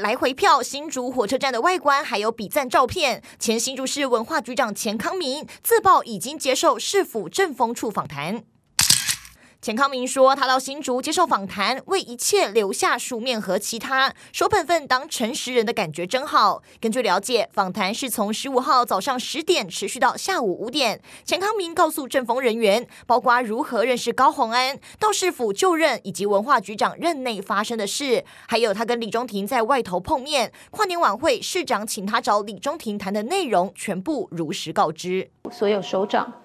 来回票，新竹火车站的外观还有比赞照片。前新竹市文化局长钱康明自曝已经接受市府政风处访谈。钱康明说，他到新竹接受访谈，为一切留下书面和其他，守本分当诚实人的感觉真好。根据了解，访谈是从十五号早上十点持续到下午五点。钱康明告诉政风人员，包括如何认识高虹安、到市府就任以及文化局长任内发生的事，还有他跟李中庭在外头碰面、跨年晚会市长请他找李中庭谈的内容，全部如实告知。所有首长。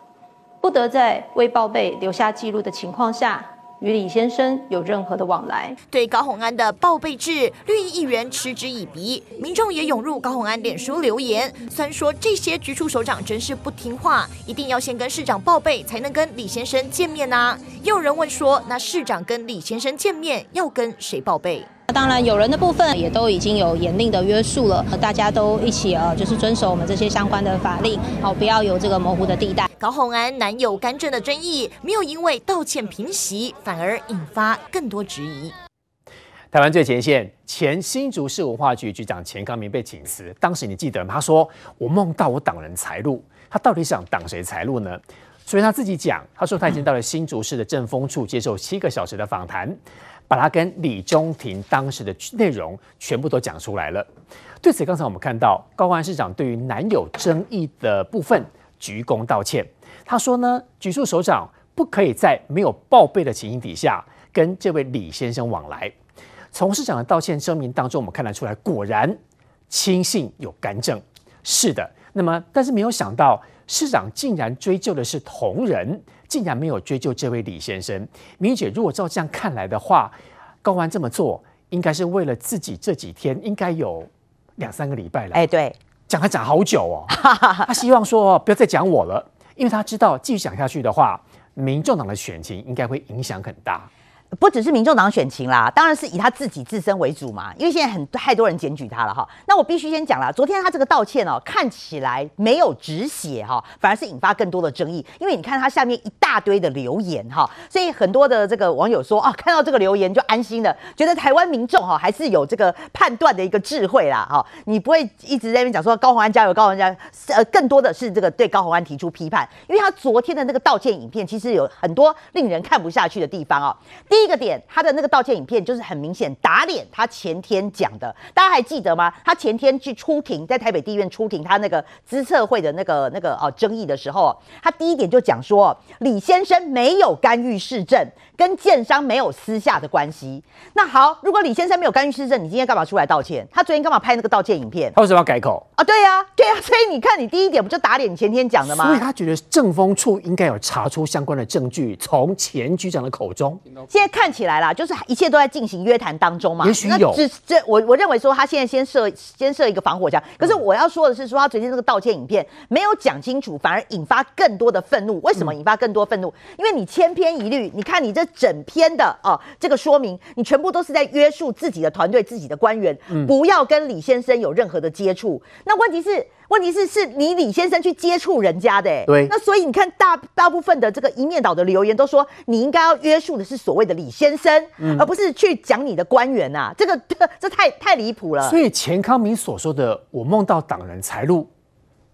不得在未报备留下记录的情况下与李先生有任何的往来。对高虹安的报备制，绿营议员嗤之以鼻，民众也涌入高虹安脸书留言，虽然说这些局处首长真是不听话，一定要先跟市长报备才能跟李先生见面呐。也有人问说，那市长跟李先生见面要跟谁报备？当然，有人的部分也都已经有严令的约束了，大家都一起呃，就是遵守我们这些相关的法令，好，不要有这个模糊的地带。高虹安男友干政的争议没有因为道歉平息，反而引发更多质疑。台湾最前线前新竹市文化局局长钱康明被请辞，当时你记得吗？他说：“我梦到我挡人财路。”他到底想挡谁财路呢？所以他自己讲，他说他已经到了新竹市的政风处接受七个小时的访谈。把他跟李中庭当时的内容全部都讲出来了。对此，刚才我们看到高虹安市长对于男友争议的部分鞠躬道歉。他说呢，局处首长不可以在没有报备的情形底下跟这位李先生往来。从市长的道歉声明当中，我们看得出来，果然亲信有干政。是的，那么但是没有想到，市长竟然追究的是同仁。竟然没有追究这位李先生。明姐，如果照这样看来的话，高虹安这么做，应该是为了自己这几天应该有两三个礼拜了。哎，对，讲他讲好久哦。他希望说不要再讲我了，因为他知道继续讲下去的话，民众党的选情应该会影响很大。不只是民众党选情啦，当然是以他自己自身为主嘛。因为现在很太多人检举他了哈。那我必须先讲了，昨天他这个道歉哦，看起来没有止血哈，反而是引发更多的争议。因为你看他下面一大堆的留言哈，所以很多的这个网友说啊，看到这个留言就安心了，觉得台湾民众哈还是有这个判断的一个智慧啦哈。你不会一直在那边讲说高宏安加油，高宏安加油，呃，更多的是这个对高宏安提出批判，因为他昨天的那个道歉影片其实有很多令人看不下去的地方哦。一个点，他的那个道歉影片就是很明显打脸他前天讲的，大家还记得吗？他前天去出庭，在台北地院出庭，他那个资策会的那个那个哦争议的时候，他第一点就讲说李先生没有干预市政，跟建商没有私下的关系。那好，如果李先生没有干预市政，你今天干嘛出来道歉？他昨天干嘛拍那个道歉影片？他为什么要改口啊？对呀、啊，对呀、啊，所以你看，你第一点不就打脸你前天讲的吗？所以他觉得政风处应该有查出相关的证据，从前局长的口中。现在看起来啦，就是一切都在进行约谈当中嘛。也许有，这这我我认为说他现在先设先设一个防火墙。可是我要说的是，说他昨天这个道歉影片没有讲清楚，反而引发更多的愤怒。为什么引发更多愤怒？因为你千篇一律，你看你这整篇的哦这个说明，你全部都是在约束自己的团队、自己的官员，不要跟李先生有任何的接触。那问题是？问题是，是你李先生去接触人家的，对。那所以你看大，大大部分的这个一面倒的留言都说，你应该要约束的是所谓的李先生，嗯、而不是去讲你的官员呐、啊。这个这，这太太离谱了。所以钱康明所说的“我梦到党人财路”，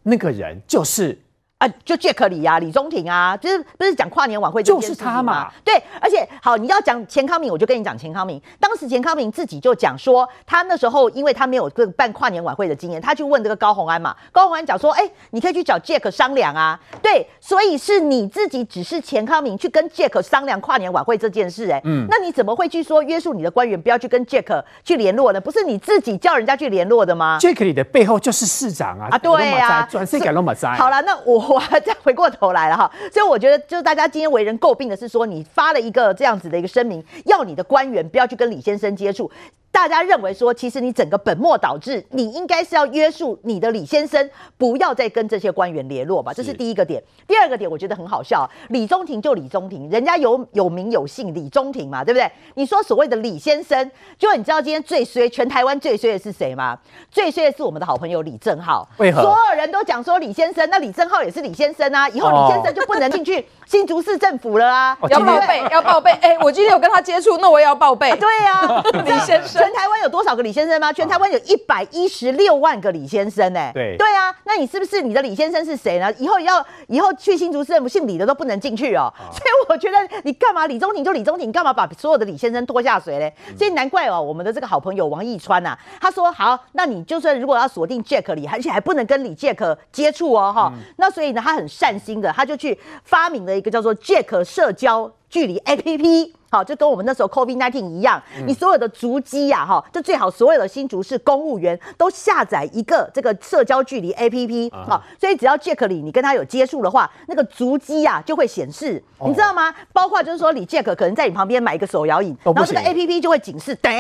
那个人就是。啊，就杰克里呀、啊，李宗廷啊，就是不是讲跨年晚会就是他嘛？对，而且好，你要讲钱康明，我就跟你讲钱康明。当时钱康明自己就讲说，他那时候因为他没有这个办跨年晚会的经验，他去问这个高红安嘛。高红安讲说，哎、欸，你可以去找 Jack 商量啊。对，所以是你自己只是钱康明去跟 Jack 商量跨年晚会这件事、欸，哎，嗯，那你怎么会去说约束你的官员不要去跟 Jack 去联络呢？不是你自己叫人家去联络的吗？？Jack 里的背后就是市长啊，啊，对啊，转世改罗马灾。好了，那我我再回过头来了哈，所以我觉得，就是大家今天为人诟病的是说，你发了一个这样子的一个声明，要你的官员不要去跟李先生接触。大家认为说，其实你整个本末倒置，你应该是要约束你的李先生，不要再跟这些官员联络吧。这是第一个点。第二个点，我觉得很好笑。李宗廷就李宗廷，人家有有名有姓李宗廷嘛，对不对？你说所谓的李先生，就你知道今天最衰，全台湾最衰的是谁吗？最衰的是我们的好朋友李正浩。为何？所有人都讲说李先生，那李正浩也是李先生啊，以后李先生就不能进去 新竹市政府了啊！要报备，要报备。哎，我今天有跟他接触，那我也要报备。对啊，李先生。全台湾有多少个李先生吗？全台湾有一百一十六万个李先生呢、欸。对对啊，那你是不是你的李先生是谁呢？以后要以后去新竹市政府姓李的都不能进去哦。所以我觉得你干嘛李宗廷就李宗廷，干嘛把所有的李先生拖下水嘞？所以难怪哦，我们的这个好朋友王义川呐、啊，他说好，那你就算如果要锁定 Jack 李，而且还不能跟李 Jack 接触哦，哈、嗯。那所以呢，他很善心的，他就去发明了一个叫做 Jack 社交距离 APP。好，就跟我们那时候 COVID-19 一样，你所有的足迹呀，哈，就最好所有的新竹市公务员都下载一个这个社交距离 APP，好，所以只要 Jack 里你跟他有接触的话，那个足迹呀就会显示，你知道吗？包括就是说你 Jack 可能在你旁边买一个手摇饮，然后这个 APP 就会警示，对，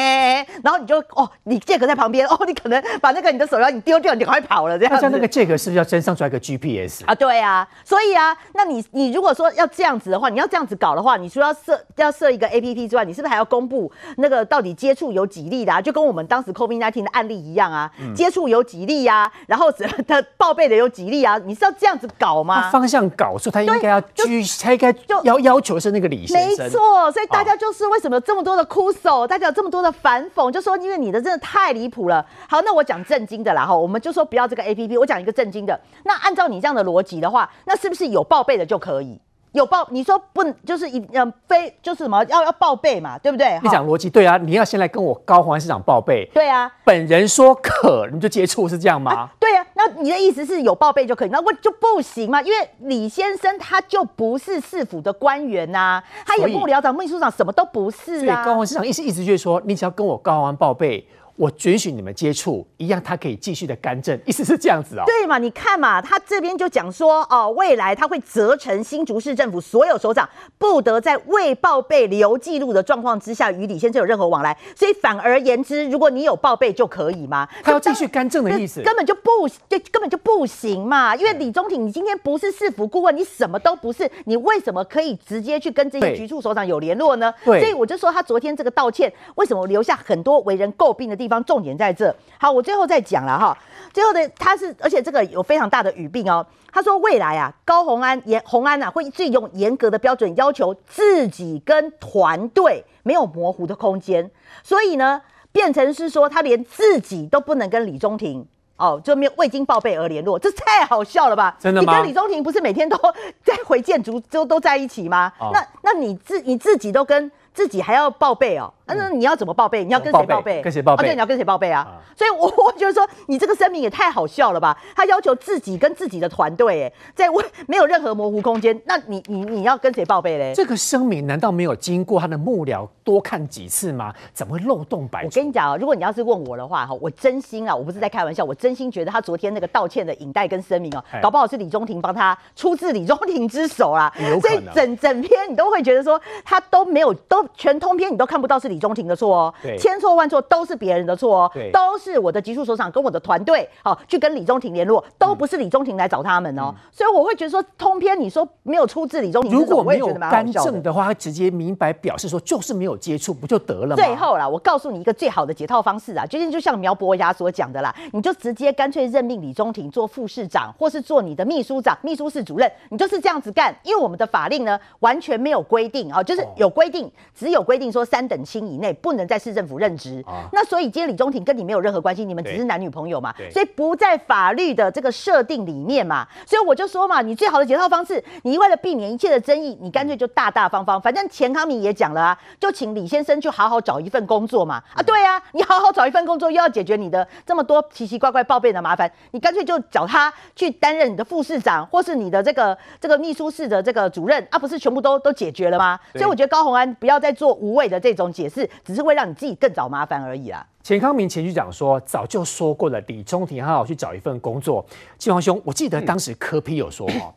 然后你就哦，你 Jack 在旁边，哦，你可能把那个你的手摇饮丢掉，你赶快跑了这样。像那个 Jack 是不是要真上出来一个 GPS 啊？对啊，所以啊，那你你如果说要这样子的话，你要这样子搞的话，你说要设要设一个 APP 之外，你是不是还要公布那个到底接触有几例的啊？就跟我们当时 COVID-19 的案例一样啊，嗯、接触有几例呀、啊？然后 的报备的有几例啊？你是要这样子搞吗？方向搞，所以他应该要拘，他应该就要要求是那个李先生。没错，所以大家就是为什么有这么多的哭诉，大家有这么多的反讽，就说因为你的真的太离谱了。好，那我讲正经的啦哈，我们就说不要这个 APP，我讲一个正经的。那按照你这样的逻辑的话，那是不是有报备的就可以？有报，你说不就是一嗯非就是什么要要报备嘛，对不对？你讲逻辑对啊，你要先来跟我高虹安市长报备。对啊，本人说可，你就接触是这样吗？啊对啊，那你的意思是有报备就可以，那我就不行吗？因为李先生他就不是市府的官员呐、啊，他也幕僚长、秘书长什么都不是啊。所以高虹安市长意思意思就是说，你只要跟我高虹安报备。我准许你们接触，一样他可以继续的干政，意思是这样子哦。对嘛？你看嘛，他这边就讲说哦，未来他会责成新竹市政府所有首长，不得在未报备留记录的状况之下与李先生有任何往来。所以反而言之，如果你有报备就可以吗？他要继续干政的意思，根本就不，就根本就不行嘛。因为李宗廷，你今天不是市府顾问，你什么都不是，你为什么可以直接去跟这些局处首长有联络呢？对，所以我就说他昨天这个道歉，为什么留下很多为人诟病的地方？重点在这。好，我最后再讲了哈。最后的他是，而且这个有非常大的语病哦。他说未来啊，高虹安严虹安啊，会最用严格的标准要求自己跟团队没有模糊的空间。所以呢，变成是说他连自己都不能跟李宗廷哦，就没有未经报备而联络，这太好笑了吧？真的吗？你跟李宗廷不是每天都 在回建筑都都在一起吗？哦、那那你自你自己都跟自己还要报备哦。那你要怎么报备？你要跟谁报备？跟谁报备？对，你要跟谁报备啊？所以，我我觉得说，你这个声明也太好笑了吧？他要求自己跟自己的团队，哎，在未没有任何模糊空间，那你你你要跟谁报备嘞？这个声明难道没有经过他的幕僚多看几次吗？怎么会漏洞百出？我跟你讲啊，如果你要是问我的话，哈，我真心啊，我不是在开玩笑，我真心觉得他昨天那个道歉的影带跟声明哦，搞不好是李宗廷帮他出自李宗廷之手啦。所以整整篇你都会觉得说，他都没有都全通篇你都看不到是李宗廷的错哦。千错万错都是别人的错哦，都是我的局处首长跟我的团队好去跟李宗廷联络，都不是李宗廷来找他们哦，所以我会觉得说，通篇你说没有出自李宗廷，如果没有干政的话，他直接明白表示说就是没有接触，不就得了吗？最后啦，我告诉你一个最好的解套方式啊，就是就像苗博雅所讲的啦，你就直接干脆任命李宗廷做副市长，或是做你的秘书长、秘书室主任，你就是这样子干，因为我们的法令呢完全没有规定啊，就是有规定，只有规定说三等亲薪以内不能在市政府任职。啊那所以今天李中庭跟你没有任何关系，你们只是男女朋友嘛，所以不在法律的这个设定里面嘛。所以我就说嘛，你最好的解套方式，你为了避免一切的争议，你干脆就大大方方，反正钱康明也讲了啊，就请李先生去好好找一份工作嘛。啊，对啊，你好好找一份工作，又要解决你的这么多奇奇怪怪报备的麻烦，你干脆就找他去担任你的副市长，或是你的这个这个秘书室的这个主任啊，不是全部都都解决了吗？所以我觉得高虹安不要再做无谓的这种解释，只是会让你自己更找麻烦而已啦。钱康明前局长说，早就说过了，李中庭好好去找一份工作。季煌兄，我记得当时柯批有说哦，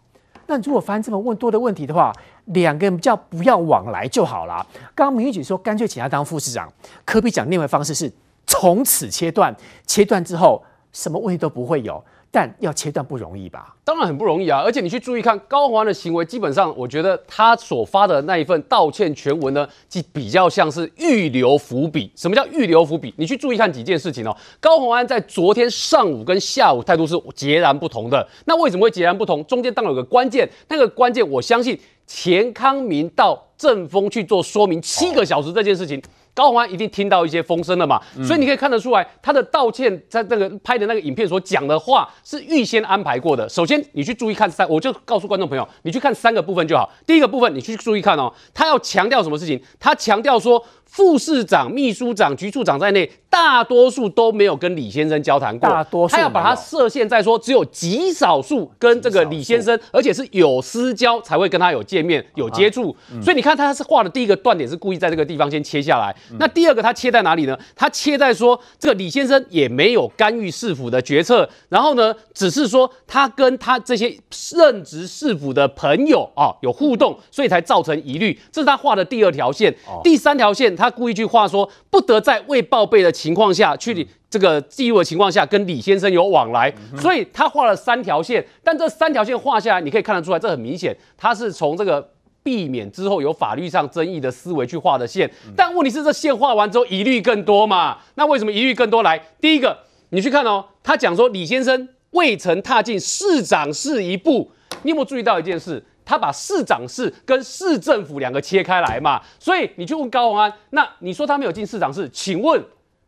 那如果发生这么问多的问题的话，两个人叫不要往来就好了。刚刚明玉姐说，干脆请他当副市长。柯 P 讲另外方式是从此切断，切断之后什么问题都不会有，但要切断不容易吧？当然很不容易啊，而且你去注意看高宏安的行为，基本上我觉得他所发的那一份道歉全文呢，即比较像是预留伏笔。什么叫预留伏笔？你去注意看几件事情哦。高宏安在昨天上午跟下午态度是截然不同的。那为什么会截然不同？中间当然有个关键，那个关键我相信钱康明到政风去做说明七个小时这件事情。高宏安一定听到一些风声了嘛，所以你可以看得出来，他的道歉在那个拍的那个影片所讲的话是预先安排过的。首先，你去注意看三，我就告诉观众朋友，你去看三个部分就好。第一个部分，你去注意看哦，他要强调什么事情？他强调说，副市长、秘书长、局处长在内，大多数都没有跟李先生交谈过。大多数他要把它设限在说，只有极少数跟这个李先生，而且是有私交才会跟他有见面、有接触。所以你看，他是画的第一个断点是故意在这个地方先切下来。那第二个，他切在哪里呢？他切在说，这个李先生也没有干预市府的决策，然后呢，只是说他跟他这些任职市府的朋友啊有互动，所以才造成疑虑。这是他画的第二条线。第三条线，他故意去画说，不得在未报备的情况下去这个记录的情况下跟李先生有往来，所以他画了三条线。但这三条线画下来，你可以看得出来，这很明显，他是从这个。避免之后有法律上争议的思维去画的线，但问题是这线画完之后疑虑更多嘛？那为什么疑虑更多？来，第一个，你去看哦，他讲说李先生未曾踏进市长室一步，你有没有注意到一件事？他把市长室跟市政府两个切开来嘛？所以你去问高虹安，那你说他没有进市长室，请问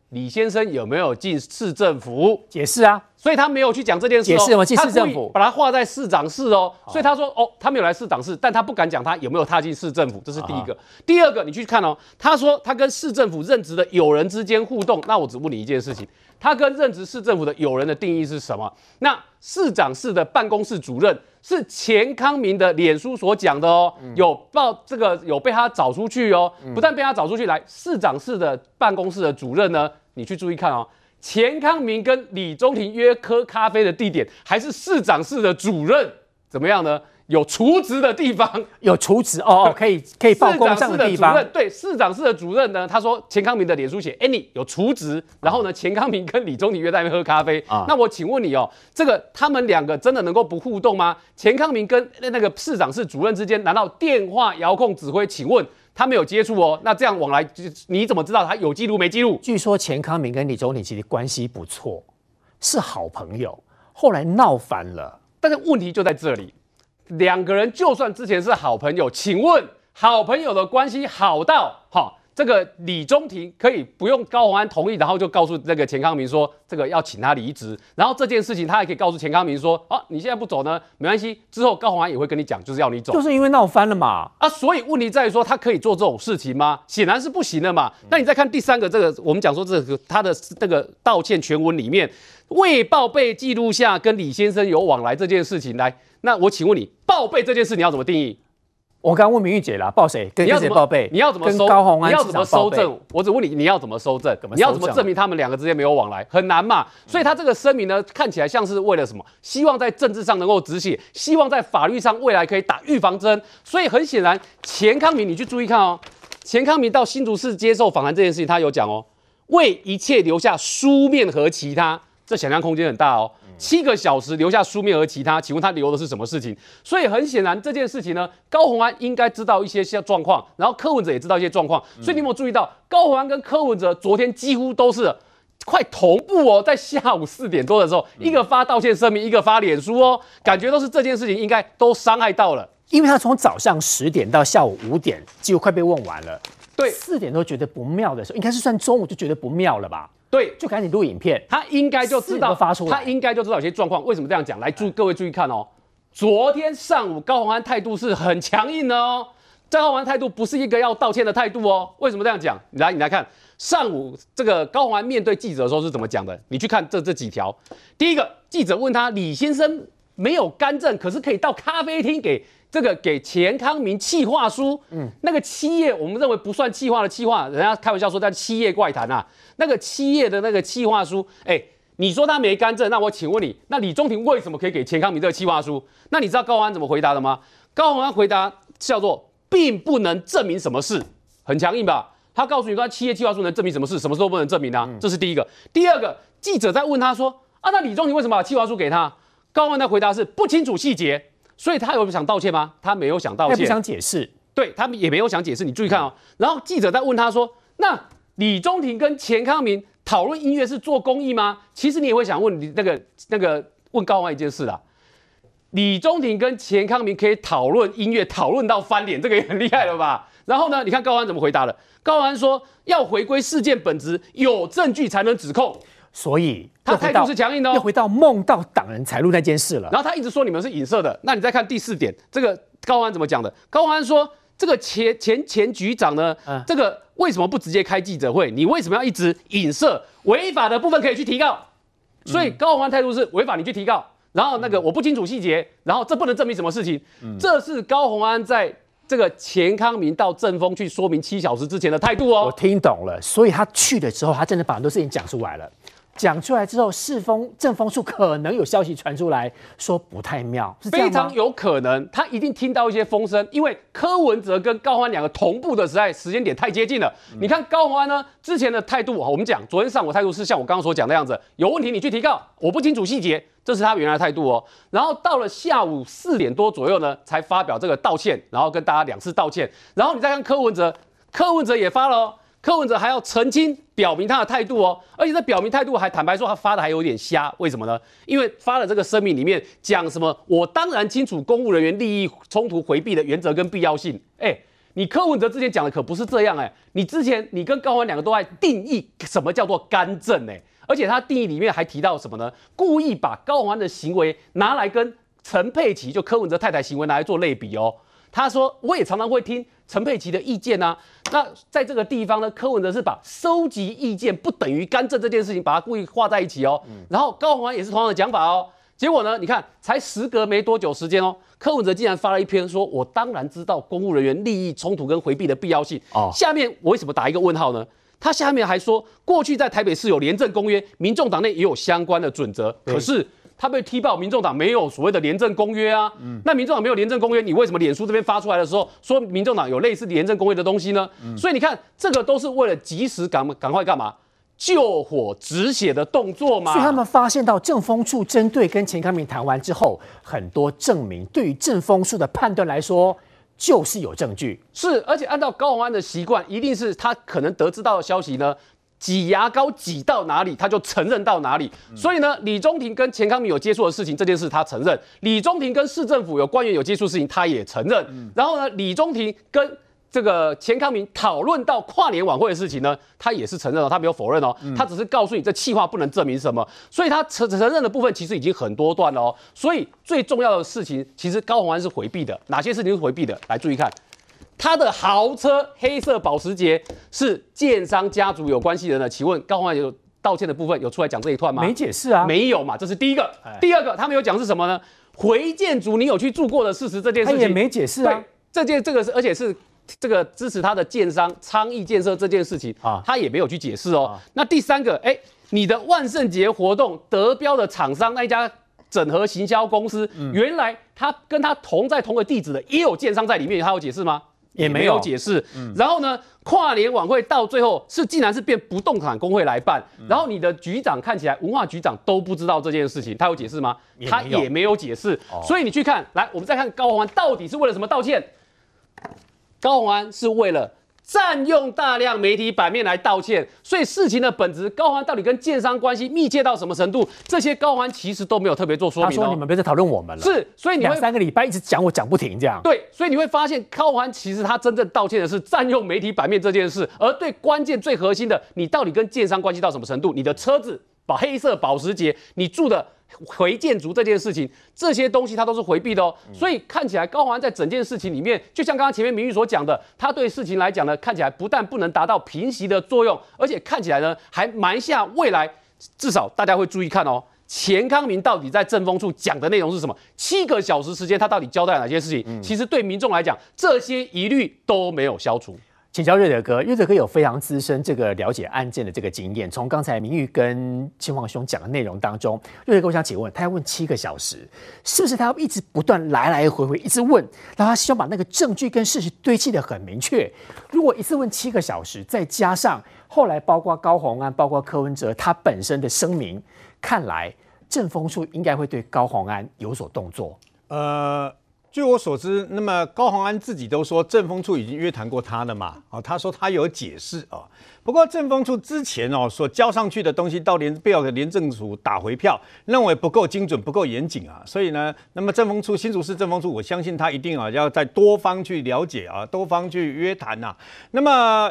李先生有没有进市政府？解释啊。所以他没有去讲这件事、哦，解释吗？进市政府，把他画在市长室哦。所以他说哦，他没有来市长室，但他不敢讲他有没有踏进市政府，这是第一个。第二个，你去看哦，他说他跟市政府任职的友人之间互动，那我只问你一件事情，他跟任职市政府的友人的定义是什么？那市长室的办公室主任是钱康明的脸书所讲的哦，有报这个有被他找出去哦，不但被他找出去来，市长室的办公室的主任呢，你去注意看哦。钱康明跟李中庭约喝咖啡的地点，还是市长室的主任怎么样呢？有厨职的地方，有厨职哦，可以可以报公账的地方。对，市长室的主任呢，他说钱康明的脸书写，Any 有厨职，然后呢，钱康明跟李中庭约在那边喝咖啡。啊，那我请问你哦，这个他们两个真的能够不互动吗？钱康明跟那个市长室主任之间，难道电话遥控指挥？请问？他没有接触哦，那这样往来，你怎么知道他有记录没记录？据说钱康明跟李中庭其实关系不错，是好朋友，后来闹翻了。但是问题就在这里，两个人就算之前是好朋友，请问好朋友的关系好到哈？这个李中庭可以不用高虹安同意，然后就告诉这个钱康明说，这个要请他离职。然后这件事情他还可以告诉钱康明说，啊，你现在不走呢，没关系，之后高虹安也会跟你讲，就是要你走。就是因为闹翻了嘛。啊，所以问题在于说，他可以做这种事情吗？显然是不行的嘛。那你再看第三个，这个我们讲说这个他的那个道歉全文里面，未报备记录下跟李先生有往来这件事情，来，那我请问你，报备这件事你要怎么定义？我刚问明玉姐啦，报谁？跟谁报备？你要怎么收？高虹安你要怎么收证？我只问你，你要怎么收证？你要怎么证明他们两个之间没有往来？很难嘛。所以他这个声明呢，看起来像是为了什么？希望在政治上能够止血，希望在法律上未来可以打预防针。所以很显然，钱康明，你去注意看哦。钱康明到新竹市接受访谈这件事情，他有讲哦，为一切留下书面和其他，这想象空间很大哦。七个小时留下书面和其他，请问他留的是什么事情？所以很显然这件事情呢，高虹安应该知道一些些状况，然后柯文哲也知道一些状况。所以你有没有注意到，高虹安跟柯文哲昨天几乎都是快同步哦，在下午四点多的时候，一个发道歉声明，一个发脸书哦，感觉都是这件事情应该都伤害到了，因为他从早上十点到下午五点，几乎快被问完了。对四点都觉得不妙的时候，应该是算中午就觉得不妙了吧？对，就赶紧录影片。他应该就知道发出来他应该就知道有些状况。为什么这样讲？来注各位注意看哦，昨天上午高虹安态度是很强硬的哦，高虹安态度不是一个要道歉的态度哦。为什么这样讲？你来，你来看上午这个高虹安面对记者的时候是怎么讲的？你去看这这几条。第一个，记者问他李先生没有干政，可是可以到咖啡厅给。这个给钱康明企划书，嗯，那个七页我们认为不算企划的企划，人家开玩笑说叫七页怪谈啊。那个七页的那个企划书，哎，你说他没干政，那我请问你，那李中庭为什么可以给钱康明这个企划书？那你知道高虹安怎么回答的吗？高虹安回答叫做并不能证明什么事，很强硬吧？他告诉你说七页计划书能证明什么事？什么事都不能证明啊。这是第一个。第二个，记者在问他说啊，那李中庭为什么把企划书给他？高虹安的回答是不清楚细节。所以他有想道歉吗？他没有想道歉，他不想解释。对，他们也没有想解释。你注意看哦。然后记者在问他说：“那李宗廷跟钱康明讨论音乐是做公益吗？”其实你也会想问你那个那个问高虹安一件事啦。李宗廷跟钱康明可以讨论音乐，讨论到翻脸，这个也很厉害了吧？然后呢，你看高虹安怎么回答的？高虹安说：“要回归事件本质，有证据才能指控。”所以他态度是强硬的哦，又回到梦到挡人财路那件事了。然后他一直说你们是影射的。那你再看第四点，这个高虹安怎么讲的？高虹安说，这个前前前局长呢，嗯、这个为什么不直接开记者会？你为什么要一直影射？违法的部分可以去提告。所以高宏安态度是违法，你去提告。然后那个我不清楚细节，然后这不能证明什么事情。嗯、这是高宏安在这个钱康明到正风去说明七小时之前的态度哦。我听懂了，所以他去了之后，他真的把很多事情讲出来了。讲出来之后，世风正风处可能有消息传出来说不太妙，是非常有可能，他一定听到一些风声，因为柯文哲跟高虹安两个同步的时代时间点太接近了。嗯、你看高欢呢之前的态度，我们讲昨天上午态度是像我刚刚所讲的样子，有问题你去提告，我不清楚细节，这是他原来的态度哦。然后到了下午四点多左右呢，才发表这个道歉，然后跟大家两次道歉。然后你再看柯文哲，柯文哲也发了哦。柯文哲还要澄清，表明他的态度哦，而且这表明态度还坦白说他发的还有点瞎，为什么呢？因为发了这个声明里面讲什么，我当然清楚公务人员利益冲突回避的原则跟必要性。哎，你柯文哲之前讲的可不是这样哎，你之前你跟高虹安两个都在定义什么叫做干政哎，而且他定义里面还提到什么呢？故意把高虹安的行为拿来跟陈佩琪就柯文哲太太行为拿来做类比哦。他说我也常常会听。陈佩琪的意见啊，那在这个地方呢，柯文哲是把收集意见不等于干政这件事情，把它故意画在一起哦。嗯、然后高虹安也是同样的讲法哦。结果呢，你看才时隔没多久时间哦，柯文哲竟然发了一篇说：“我当然知道公务人员利益冲突跟回避的必要性。”哦，下面我为什么打一个问号呢？他下面还说，过去在台北市有廉政公约，民众党内也有相关的准则，可是。他被踢爆，民众党没有所谓的廉政公约啊。嗯、那民众党没有廉政公约，你为什么脸书这边发出来的时候说民众党有类似廉政公约的东西呢？嗯、所以你看，这个都是为了及时赶赶快干嘛？救火止血的动作嘛。所以他们发现到政风处针对跟钱康明谈完之后，很多证明对于政风处的判断来说就是有证据。是，而且按照高虹安的习惯，一定是他可能得知到的消息呢。挤牙膏挤到哪里，他就承认到哪里。所以呢，李中庭跟钱康明有接触的事情，这件事他承认；李中庭跟市政府有官员有接触的事情，他也承认。然后呢，李中庭跟这个钱康明讨论到跨年晚会的事情呢，他也是承认了，他没有否认哦，他只是告诉你这气话不能证明什么。所以他承承认的部分其实已经很多段了哦。所以最重要的事情，其实高虹安是回避的。哪些事情是回避的？来注意看。他的豪车黑色保时捷是建商家族有关系的呢？请问高虹安有道歉的部分有出来讲这一段吗？没解释啊，没有嘛，这是第一个。哎、第二个，他们有讲是什么呢？回建筑你有去住过的事实这件事情，他也没解释啊。对，这件这个是，而且是这个支持他的建商昌邑建设这件事情啊，他也没有去解释哦。啊、那第三个，哎，你的万圣节活动得标的厂商那一家整合行销公司，嗯、原来他跟他同在同个地址的也有建商在里面，他有解释吗？也没有解释，嗯、然后呢，跨年晚会到最后是竟然是变不动产工会来办，嗯、然后你的局长看起来文化局长都不知道这件事情，他有解释吗？他也没有解释，哦、所以你去看，来，我们再看高宏安到底是为了什么道歉？高宏安是为了占用大量媒体版面来道歉。所以事情的本质，高虹安到底跟建商关系密切到什么程度？这些高虹安其实都没有特别做说明。他说你们别再讨论我们了。是，所以两三个礼拜一直讲我讲不停这样。对，所以你会发现高虹安其实他真正道歉的是占用媒体版面这件事，而对关键最核心的，你到底跟建商关系到什么程度？你的车子把黑色保时捷，你住的。回建筑这件事情，这些东西他都是回避的哦，所以看起来高虹安在整件事情里面，就像刚刚前面明玉所讲的，他对事情来讲呢，看起来不但不能达到平息的作用，而且看起来呢，还埋下未来至少大家会注意看哦，钱康明到底在政风处讲的内容是什么？七个小时时间，他到底交代了哪些事情？其实对民众来讲，这些疑虑都没有消除。请教瑞德哥，瑞德哥有非常资深这个了解案件的这个经验。从刚才明玉跟嶔煌兄讲的内容当中，瑞德哥，我想请问，他要问七个小时，是不是他要一直不断来来回回一直问，然后他希望把那个证据跟事实堆砌得很明确？如果一次问七个小时，再加上后来包括高虹安、包括柯文哲他本身的声明，看来政风处应该会对高虹安有所动作。呃。据我所知，那么高虹安自己都说，政风处已经约谈过他了嘛？哦，他说他有解释哦。不过政风处之前哦所交上去的东西，到连被要的廉政署打回票，认为不够精准、不够严谨啊。所以呢，那么政风处新竹市政风处，我相信他一定啊要在多方去了解啊，多方去约谈呐。那么。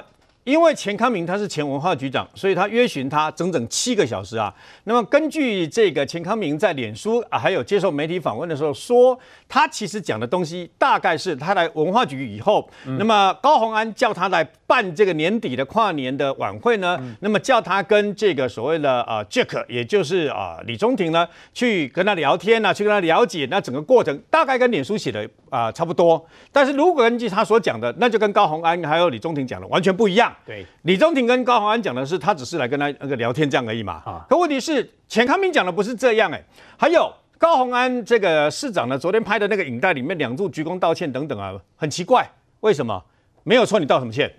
因为钱康明他是前文化局长，所以他约询他整整七个小时啊。那么根据这个钱康明在脸书啊，还有接受媒体访问的时候说，他其实讲的东西大概是他来文化局以后，嗯、那么高虹安叫他来办这个年底的跨年的晚会呢，嗯、那么叫他跟这个所谓的啊 Jack，也就是啊李中庭呢，去跟他聊天啊，去跟他了解那整个过程，大概跟脸书写的啊差不多。但是如果根据他所讲的，那就跟高虹安还有李中庭讲的完全不一样。对，李中庭跟高虹安讲的是，他只是来跟他那个聊天这样而已嘛。啊，可问题是，钱康明讲的不是这样哎、欸。还有高虹安这个市长呢，昨天拍的那个影带里面，两度鞠躬道歉等等啊，很奇怪，为什么？没有错，你道什么歉？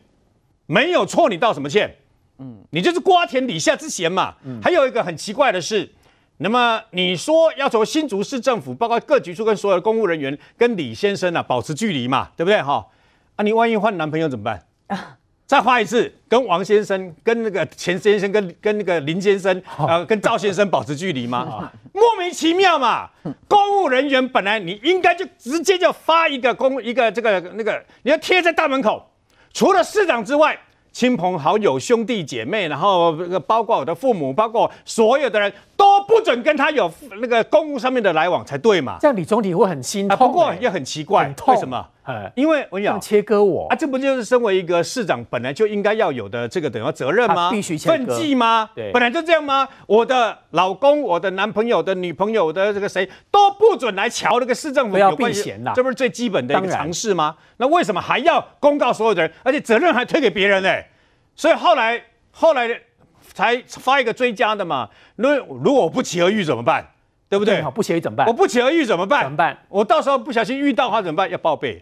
没有错，你道什么歉？嗯，你就是瓜田李下之嫌嘛。嗯，还有一个很奇怪的是，那么你说要从新竹市政府，包括各局处跟所有的公务人员，跟李先生啊保持距离嘛，对不对？哈，啊，你万一换男朋友怎么办？啊再画一次，跟王先生、跟那个钱先生、跟跟那个林先生，呃，跟赵先生保持距离吗？莫名其妙嘛！公务人员本来你应该就直接就发一个公一个这个那个，你要贴在大门口，除了市长之外，亲朋好友、兄弟姐妹，然后包括我的父母，包括所有的人都不准跟他有那个公务上面的来往才对嘛？这样李总理会很心痛、欸啊。不过也很奇怪，为什么？因为我跟你讲，切割我啊，这不就是身为一个市长本来就应该要有的这个等于责任吗？必须分际吗？对，本来就这样吗？我的老公、我的男朋友的女朋友的这个谁都不准来瞧那个市政府，不要避嫌呐，这不是最基本的一个常识吗？那为什么还要公告所有的人，而且责任还推给别人呢？所以后来后来才发一个追加的嘛。如如果我不期而遇怎么办？对不对？好，不期而遇怎么办？我不期而遇怎么办？怎么办？我到时候不小心遇到他怎么办？要报备。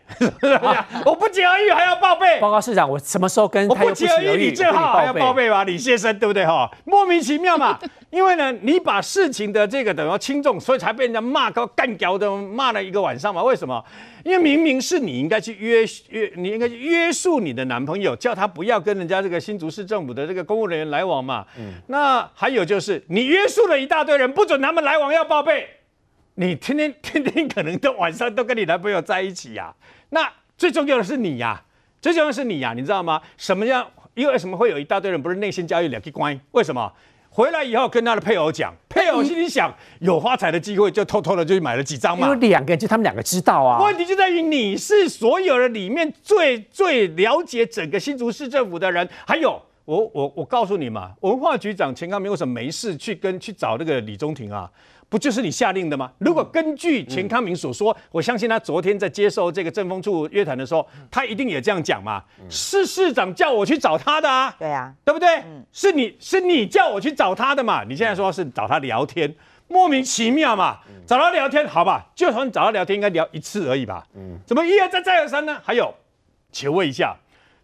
我不期而遇还要报备。报告市长，我什么时候跟我不期而遇？你最好还要报备吧，李先生，对不对？哈，莫名其妙嘛。因为呢，你把事情的这个等于轻重，所以才被人家骂个干掉的，骂了一个晚上嘛。为什么？因为明明是你应该去约约，你应该去约束你的男朋友，叫他不要跟人家这个新竹市政府的这个公务人员来往嘛。嗯。那还有就是，你约束了一大堆人，不准他们来往，要报备。你天天天天可能都晚上都跟你男朋友在一起呀、啊？那最重要的是你呀、啊，最重要的是你呀、啊，你知道吗？什么样？因为什么会有一大堆人不是内心交易两个关？为什么？回来以后跟他的配偶讲，配偶心里想有发财的机会，就偷偷的就买了几张嘛。因为两个人就他们两个知道啊。问题就在于你是所有人里面最最了解整个新竹市政府的人。还有我我我告诉你嘛，文化局长钱康明为什么没事去跟去找那个李宗廷啊？不就是你下令的吗？如果根据钱康明所说，嗯、我相信他昨天在接受这个政风处约谈的时候，他一定也这样讲嘛。嗯、是市长叫我去找他的啊，对啊，对不对？嗯、是你是你叫我去找他的嘛？你现在说是找他聊天，莫名其妙嘛。找他聊天，好吧，就算找他聊天，应该聊一次而已吧。嗯，怎么一而再再而三呢？还有，请问一下，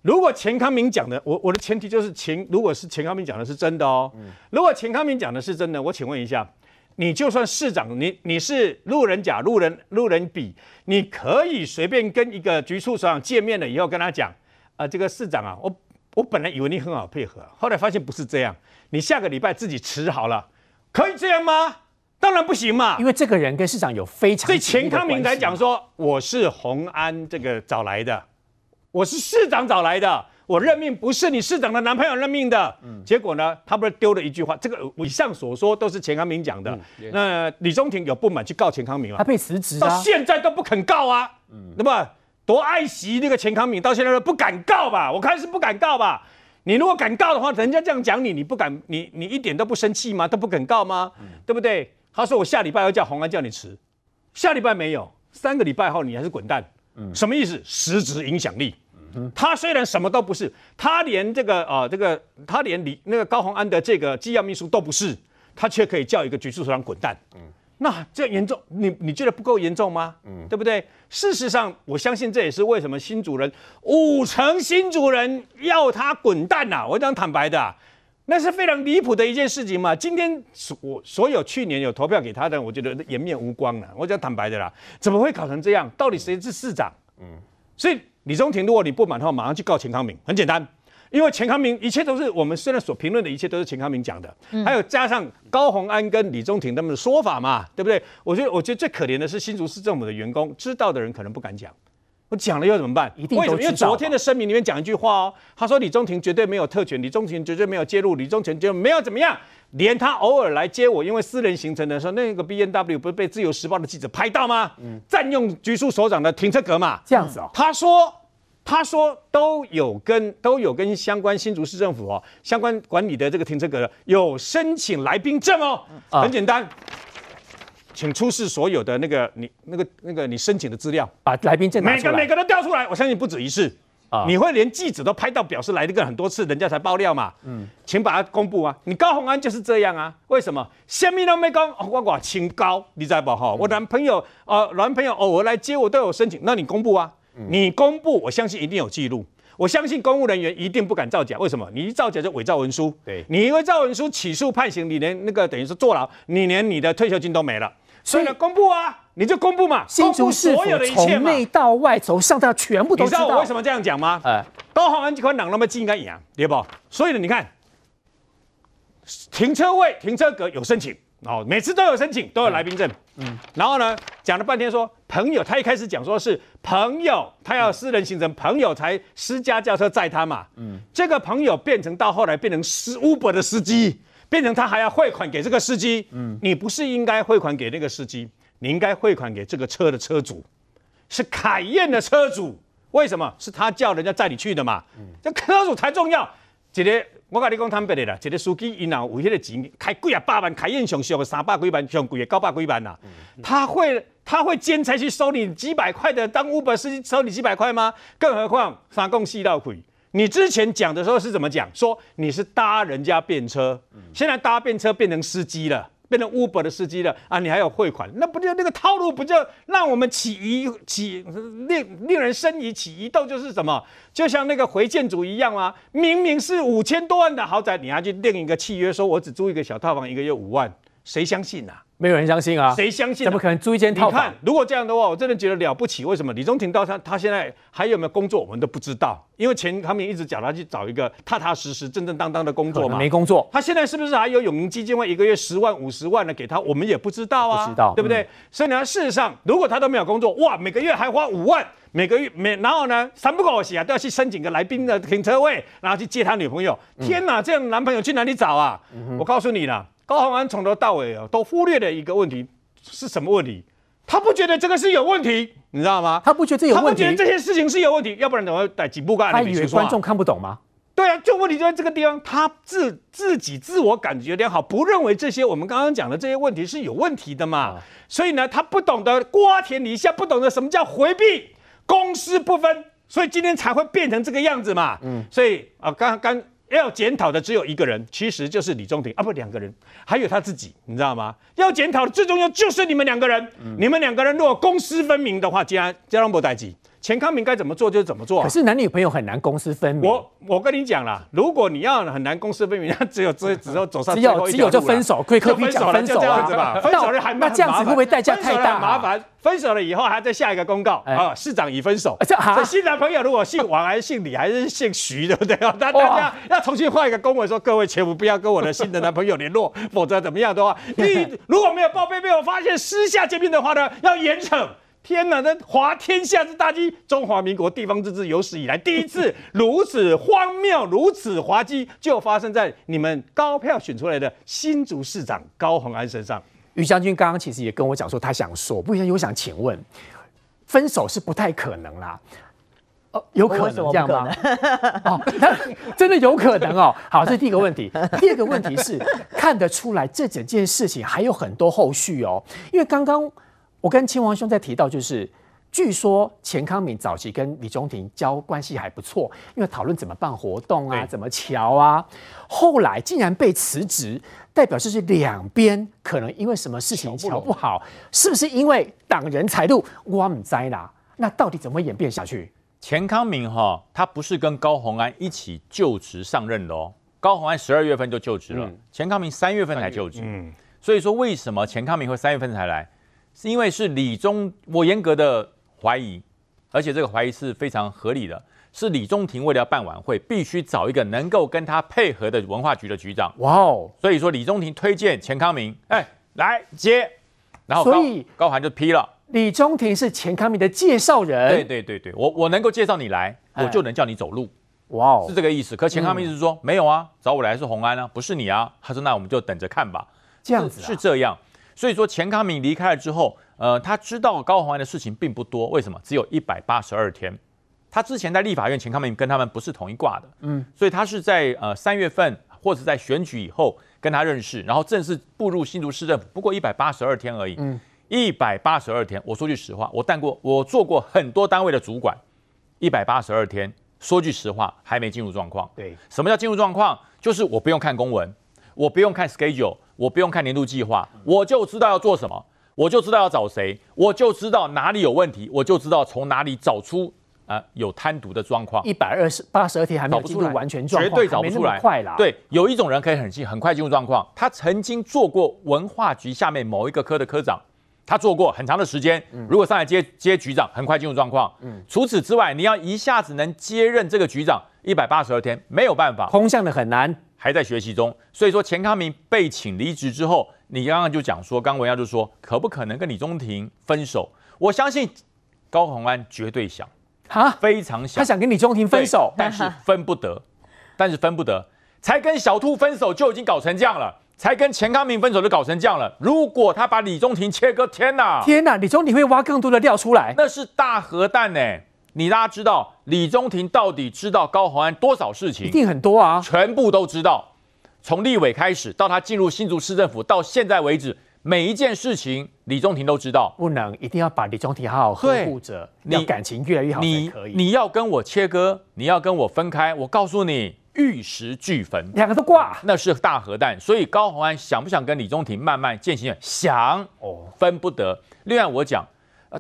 如果钱康明讲的，我我的前提就是钱，如果是钱康明讲的是真的哦，嗯、如果钱康明讲的是真的，我请问一下。你就算市长，你你是路人甲、路人路人乙，你可以随便跟一个局处首长见面了以后，跟他讲啊，这个市长啊，我我本来以为你很好配合，后来发现不是这样，你下个礼拜自己辞好了，可以这样吗？当然不行嘛，因为这个人跟市长有非常，所以钱康明才讲说，我是红安这个找来的，我是市长找来的。我任命不是你市长的男朋友任命的，嗯、结果呢，他不是丢了一句话，这个以上所说都是钱康明讲的。嗯、那李中庭有不满去告钱康明了，他被辞职，到现在都不肯告啊。嗯，那么多爱惜那个钱康明，到现在都不敢告吧？我看是不敢告吧。你如果敢告的话，人家这样讲你，你不敢，你你一点都不生气吗？都不肯告吗？嗯、对不对？他说我下礼拜要叫洪安叫你辞，下礼拜没有，三个礼拜后你还是滚蛋。嗯，什么意思？实质影响力。他虽然什么都不是，他连这个呃这个他连李那个高虹安的这个机要秘书都不是，他却可以叫一个局处首长滚蛋。嗯，那这严重，你你觉得不够严重吗？嗯，对不对？事实上，我相信这也是为什么新主人五成新主人要他滚蛋呐、啊。我讲坦白的、啊，那是非常离谱的一件事情嘛。今天所所有去年有投票给他的，我觉得颜面无光了。我讲坦白的啦，怎么会搞成这样？到底谁是市长？嗯，所以。李中庭，如果你不满的话，马上去告钱康明，很简单，因为钱康明一切都是我们现在所评论的一切都是钱康明讲的，嗯、还有加上高宏安跟李中庭他们的说法嘛，对不对？我觉得，我觉得最可怜的是新竹市政府的员工，知道的人可能不敢讲，我讲了又怎么办？一定为什么？因为昨天的声明里面讲一句话哦，他说李中庭绝对没有特权，李中庭绝对没有介入，李中庭就没有怎么样。连他偶尔来接我，因为私人行程的时候，那个 B N W 不是被自由时报的记者拍到吗？嗯，占用局处首长的停车格嘛，这样子哦。他说，他说都有跟都有跟相关新竹市政府哦，相关管理的这个停车格有申请来宾证哦。很简单，请出示所有的那个你那个那个你申请的资料，把来宾证每个每个都调出来，我相信不止一次。你会连记者都拍到，表示来了个很多次，人家才爆料嘛。嗯，请把它公布啊！你高虹安就是这样啊？为什么？什么都没讲，我我清高，你知道不？哈，我男朋友呃，男朋友偶尔来接我都有申请，那你公布啊？你公布，我相信一定有记录。我相信公务人员一定不敢造假。为什么？你一造假就伪造文书。对，你因为造文书起诉判刑，你连那个等于是坐牢，你连你的退休金都没了。所以呢，公布啊，你就公布嘛，新竹市府从内到外，从上到全部都知道。你知道我为什么这样讲吗？哎，高虹安这块党那么近，应该赢，对不？所以呢，你看，停车位、停车格有申请哦，每次都有申请，都有来宾证。嗯，然后呢，讲了半天说朋友，他一开始讲说是朋友，他要私人行程，朋友才私家轿车载他嘛。嗯，这个朋友变成到后来变成是 Uber 的司机。变成他还要汇款给这个司机，嗯，你不是应该汇款给那个司机，你应该汇款给这个车的车主，是凯宴的车主，为什么？是他叫人家载你去的嘛，嗯，这车主才重要。一个我跟你讲坦白的啦，一个司机因为有那个钱开贵啊，八万，凯宴上小的三百几万，上贵的九百几万呐，他会他会兼差去收你几百块的，当 Uber 司机收你几百块吗？更何况三公四道亏。你之前讲的时候是怎么讲？说你是搭人家便车，现在搭便车变成司机了，变成 Uber 的司机了啊！你还有汇款，那不就那个套路不就让我们起疑起令令人生疑起疑窦？就是什么？就像那个回建筑一样吗？明明是五千多万的豪宅，你还去订一个契约，说我只租一个小套房，一个月五万，谁相信啊？没有人相信啊！谁相信、啊？怎么可能租一间套房？你看，如果这样的话，我真的觉得了不起。为什么李宗廷到他他现在还有没有工作，我们都不知道。因为前他们一直讲他去找一个踏踏实实、正正当当的工作嘛。没工作。他现在是不是还有永明基金会一个月十万、五十万的给他？我们也不知道啊。不知道，对不对？嗯、所以呢，事实上，如果他都没有工作，哇，每个月还花五万，每个月每然后呢，三不五时啊都要去申请个来宾的停车位，然后去接他女朋友。天哪，这样的男朋友去哪里找啊？嗯、我告诉你了，高虹安从头到尾啊都忽略了一个问题。是什么问题？他不觉得这个是有问题，你知道吗？他不觉得这有问题，他不觉得这些事情是有问题，要不然怎么会逮几部干？他以为观众看不懂吗？对啊，就问题就在这个地方，他自自己自我感觉良好，不认为这些我们刚刚讲的这些问题是有问题的嘛？啊、所以呢，他不懂得瓜田李下，不懂得什么叫回避，公私不分，所以今天才会变成这个样子嘛。嗯，所以啊，刚刚。要检讨的只有一个人，其实就是李中廷啊，不，两个人，还有他自己，你知道吗？要检讨的最重要就是你们两个人，你们两个人如果公私分明的话，既然这样不代志，钱康明该怎么做就怎么做、啊。可是男女朋友很难公私分明。我我跟你讲啦，如果你要很难公私分明，那只有只只有走上只有只有就分手，可以可以讲分手啊，分手了还那这样子会不会代价太大？麻烦，分手了以后还要再下一个公告啊，市长已分手。这新男朋友如果姓王还是姓李还是姓徐，对不对？那大家要重新换一个公文，说各位切不要跟我的新的男朋友联络，否则怎么样的话，你如果没有报备被我发现私下见面的话呢，要严惩。天哪，这滑天下之大稽，中华民国地方自治有史以来第一次如此荒谬、如此滑稽，就发生在你们高票选出来的新竹市长高鸿安身上。于将军刚刚其实也跟我讲说，他想说，不然我想请问，分手是不太可能啦，哦，有可能这样吗？哦，真的有可能哦。好，这是第一个问题。第二个问题是看得出来，这整件事情还有很多后续哦，因为刚刚。我跟亲王兄在提到，就是据说钱康敏早期跟李中庭交关系还不错，因为讨论怎么办活动啊，怎么瞧啊，后来竟然被辞职，代表就是两边可能因为什么事情瞧不好，是不是因为党人财路？我唔知啦。那到底怎么演变下去？钱康明哈，他不是跟高虹安一起就职上任的哦，高虹安十二月份就就职了，钱康明三月份才就职，嗯，所以说为什么钱康明会三月份才来？是因为是李中，我严格的怀疑，而且这个怀疑是非常合理的，是李中庭为了要办晚会，必须找一个能够跟他配合的文化局的局长。哇哦！所以说李中庭推荐钱康明，哎，来接，然后高所以高寒就批了。李中庭是钱康明的介绍人。对对对对，我我能够介绍你来，我就能叫你走路。哇哦，是这个意思。可钱康明是说、嗯、没有啊，找我来是洪安啊，不是你啊。他说那我们就等着看吧。这样子是，是这样。所以说钱康明离开了之后，呃，他知道高虹安的事情并不多。为什么？只有一百八十二天。他之前在立法院，钱康明跟他们不是同一挂的，嗯，所以他是在呃三月份或者在选举以后跟他认识，然后正式步入新竹市政府，不过一百八十二天而已，嗯，一百八十二天。我说句实话，我当过，我做过很多单位的主管，一百八十二天，说句实话，还没进入状况。对，什么叫进入状况？就是我不用看公文，我不用看 schedule。我不用看年度计划，我就知道要做什么，我就知道要找谁，我就知道哪里有问题，我就知道从哪里找出啊、呃、有贪渎的状况。一百二十八十二天还没有进入完全状况，绝对找不出来。快啦！对，有一种人可以很近很快进入状况，他曾经做过文化局下面某一个科的科长，他做过很长的时间。如果上来接接局长，很快进入状况。嗯，除此之外，你要一下子能接任这个局长，一百八十二天没有办法，空降的很难。还在学习中，所以说钱康明被请离职之后，你刚刚就讲说，刚文耀就说，可不可能跟李中庭分手？我相信高虹安绝对想，哈，非常想，他想跟李中庭分手，但是分不得，但是分不得，才跟小兔分手就已经搞成这样了，才跟钱康明分手就搞成这样了。如果他把李中庭切割，天哪，天哪，李中庭会挖更多的料出来，那是大核弹呢。你大家知道李中庭到底知道高鸿安多少事情？一定很多啊，全部都知道。从立委开始到他进入新竹市政府到现在为止，每一件事情李中庭都知道。不能，一定要把李中庭好好呵护着，你感情越来越好才可以。你，你要跟我切割，你要跟我分开，我告诉你，玉石俱焚，两个都挂，那是大核弹。所以高鸿安想不想跟李中庭慢慢渐行？想哦，分不得。另外我讲。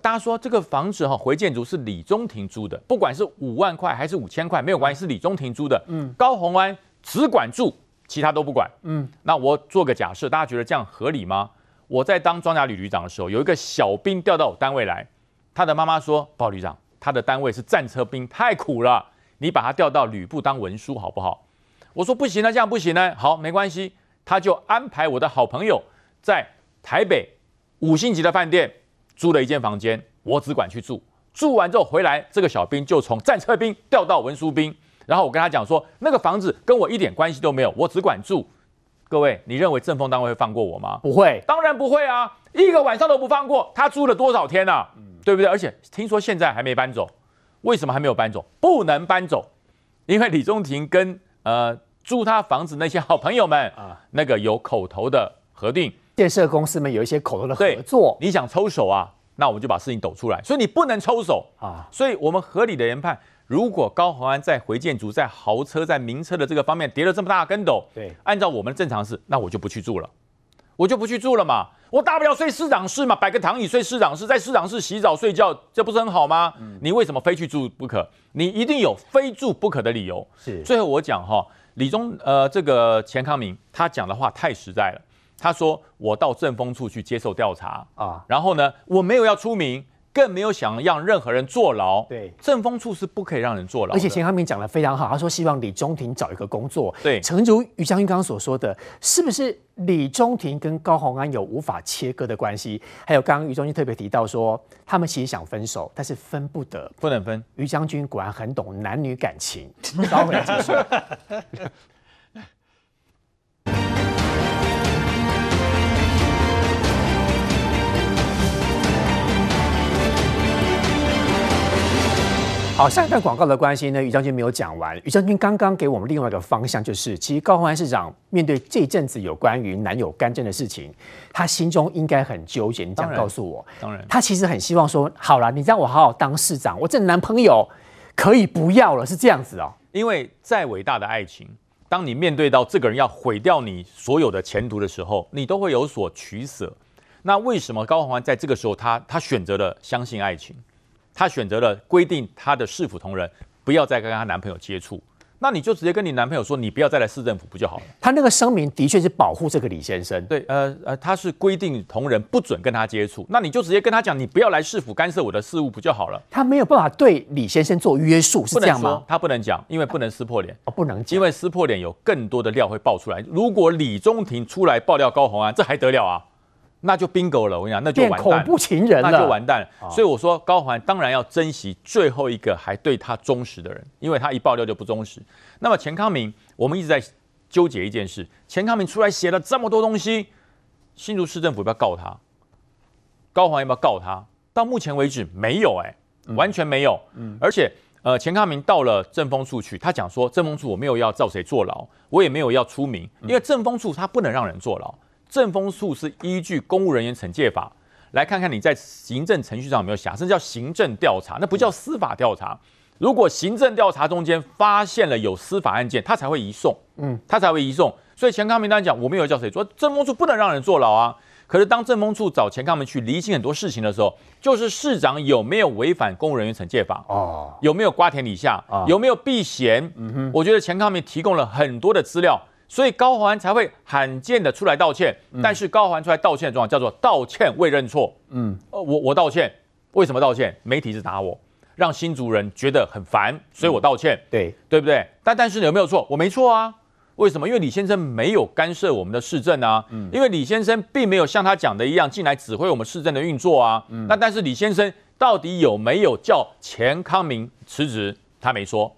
大家说这个房子哈，回建筑是李中庭租的，不管是五万块还是五千块，没有关系，是李中庭租的。嗯，高虹安只管住，其他都不管。嗯，那我做个假设，大家觉得这样合理吗？我在当装甲旅旅长的时候，有一个小兵调到我单位来，他的妈妈说：“鲍旅长，他的单位是战车兵，太苦了，你把他调到旅部当文书好不好？”我说：“不行啊，这样不行呢。”好，没关系，他就安排我的好朋友在台北五星级的饭店。租了一间房间，我只管去住。住完之后回来，这个小兵就从战车兵调到文书兵。然后我跟他讲说，那个房子跟我一点关系都没有，我只管住。各位，你认为政风单位会放过我吗？不会，当然不会啊！一个晚上都不放过。他租了多少天啊？嗯，对不对？而且听说现在还没搬走，为什么还没有搬走？不能搬走，因为李中庭跟呃租他房子那些好朋友们啊，那个有口头的核定。建设公司们有一些口头的合作，你想抽手啊？那我们就把事情抖出来。所以你不能抽手啊！所以我们合理的研判，如果高虹安在回建筑、在豪车、在名车的这个方面跌了这么大的跟斗，对，按照我们的正常是，那我就不去住了。我就不去住了嘛。我大不了睡市长室嘛，摆个躺椅睡市长室，在市长室洗澡睡觉，这不是很好吗？嗯、你为什么非去住不可？你一定有非住不可的理由。是，最后我讲哈，李宗呃这个钱康明他讲的话太实在了。他说我到政风处去接受调查啊，然后呢，我没有要出名。更没有想让任何人坐牢。对，政风处是不可以让人坐牢。而且钱康明讲的非常好，他说希望李中庭找一个工作。对，诚如于将军刚刚所说的，是不是李中庭跟高虹安有无法切割的关系？还有刚刚于将军特别提到说，他们其实想分手，但是分不得，不能分。于将军果然很懂男女感情。稍回来继续。好，上一段广告的关系呢，于将军没有讲完。于将军刚刚给我们另外一个方向，就是其实高宏安市长面对这阵子有关于男友干政的事情，他心中应该很纠结。你这样告诉我，当然，他其实很希望说，好了，你让我好好当市长，我这男朋友可以不要了，是这样子哦。因为再伟大的爱情，当你面对到这个人要毁掉你所有的前途的时候，你都会有所取舍。那为什么高宏安在这个时候他，他他选择了相信爱情？她选择了规定她的市府同仁不要再跟她男朋友接触，那你就直接跟你男朋友说，你不要再来市政府不就好了？她那个声明的确是保护这个李先生。对，呃呃，他是规定同仁不准跟他接触，那你就直接跟他讲，你不要来市府干涉我的事务不就好了？他没有办法对李先生做约束，是这样吗？他不能讲，因为不能撕破脸哦，不能讲，因为撕破脸有更多的料会爆出来。如果李中庭出来爆料高虹安，这还得了啊？那就 bingo 了，我跟你讲，那就完蛋，恐怖情人了，那就完蛋了。哦、所以我说，高虹安当然要珍惜最后一个还对他忠实的人，因为他一爆料就不忠实。那么钱康明，我们一直在纠结一件事：钱康明出来写了这么多东西，新竹市政府要不要告他？高环要不要告他？到目前为止没有、欸，哎，完全没有。嗯，而且呃，钱康明到了政风处去，他讲说，政风处我没有要召谁坐牢，我也没有要出名，因为政风处他不能让人坐牢。政风处是依据公务人员惩戒法来看看你在行政程序上有没有瑕疵，叫行政调查，那不叫司法调查。如果行政调查中间发现了有司法案件，他才会移送，嗯，他才会移送。所以钱康明当然讲，我没有叫谁说政风处不能让人坐牢啊。可是当政风处找钱康明去厘清很多事情的时候，就是市长有没有违反公务人员惩戒法哦，有没有瓜田李下，有没有避嫌？嗯哼，我觉得钱康明提供了很多的资料。所以高环才会罕见的出来道歉，嗯、但是高环出来道歉的状况叫做道歉未认错。嗯，呃，我我道歉，为什么道歉？媒体是打我，让新竹人觉得很烦，所以我道歉。嗯、对，对不对？但但是有没有错？我没错啊。为什么？因为李先生没有干涉我们的市政啊。嗯，因为李先生并没有像他讲的一样进来指挥我们市政的运作啊。嗯，那但是李先生到底有没有叫钱康明辞职？他没说。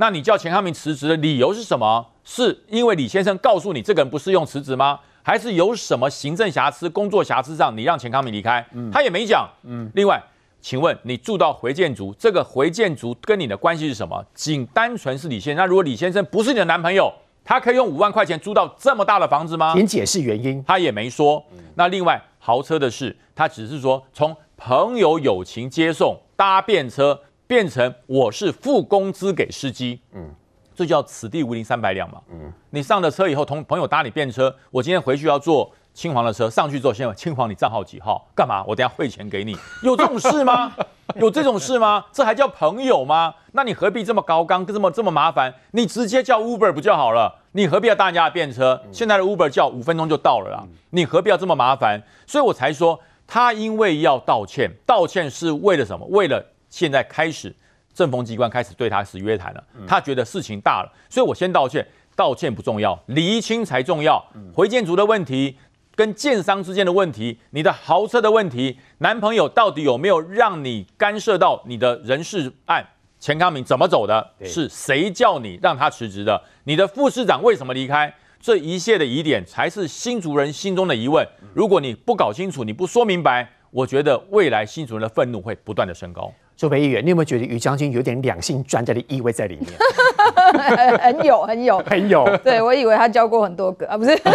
那你叫钱康明辞职的理由是什么？是因为李先生告诉你这个人不适用辞职吗？还是有什么行政瑕疵、工作瑕疵上你让钱康明离开？嗯，他也没讲。嗯，另外，请问你住到回建筑，这个回建筑跟你的关系是什么？仅单纯是李先生。那如果李先生不是你的男朋友，他可以用五万块钱租到这么大的房子吗？请解释原因。他也没说。那另外，豪车的事，他只是说从朋友友情接送搭便车，变成我是付工资给司机。嗯。这叫此地无银三百两嘛。嗯，你上了车以后，同朋友搭你便车，我今天回去要坐青黄的车，上去之后先问青黄，你账号几号？干嘛？我等下汇钱给你，有这种事吗？有这种事吗？这还叫朋友吗？那你何必这么高刚，这么这么麻烦？你直接叫 Uber 不就好了？你何必要搭人家的便车？现在的 Uber 叫五分钟就到了啦，你何必要这么麻烦？所以我才说，他因为要道歉，道歉是为了什么？为了现在开始。政风机关开始对他是约谈了，他觉得事情大了，所以我先道歉，道歉不重要，厘清才重要。回建筑的问题，跟建商之间的问题，你的豪车的问题，男朋友到底有没有让你干涉到你的人事案？钱康明怎么走的？是谁叫你让他辞职的？你的副市长为什么离开？这一切的疑点才是新族人心中的疑问。如果你不搞清楚，你不说明白，我觉得未来新族人的愤怒会不断的升高。周培议员，你有没有觉得于将军有点两性专家的意味在里面？很有，很有，很有。对，我以为他教过很多个啊，不是。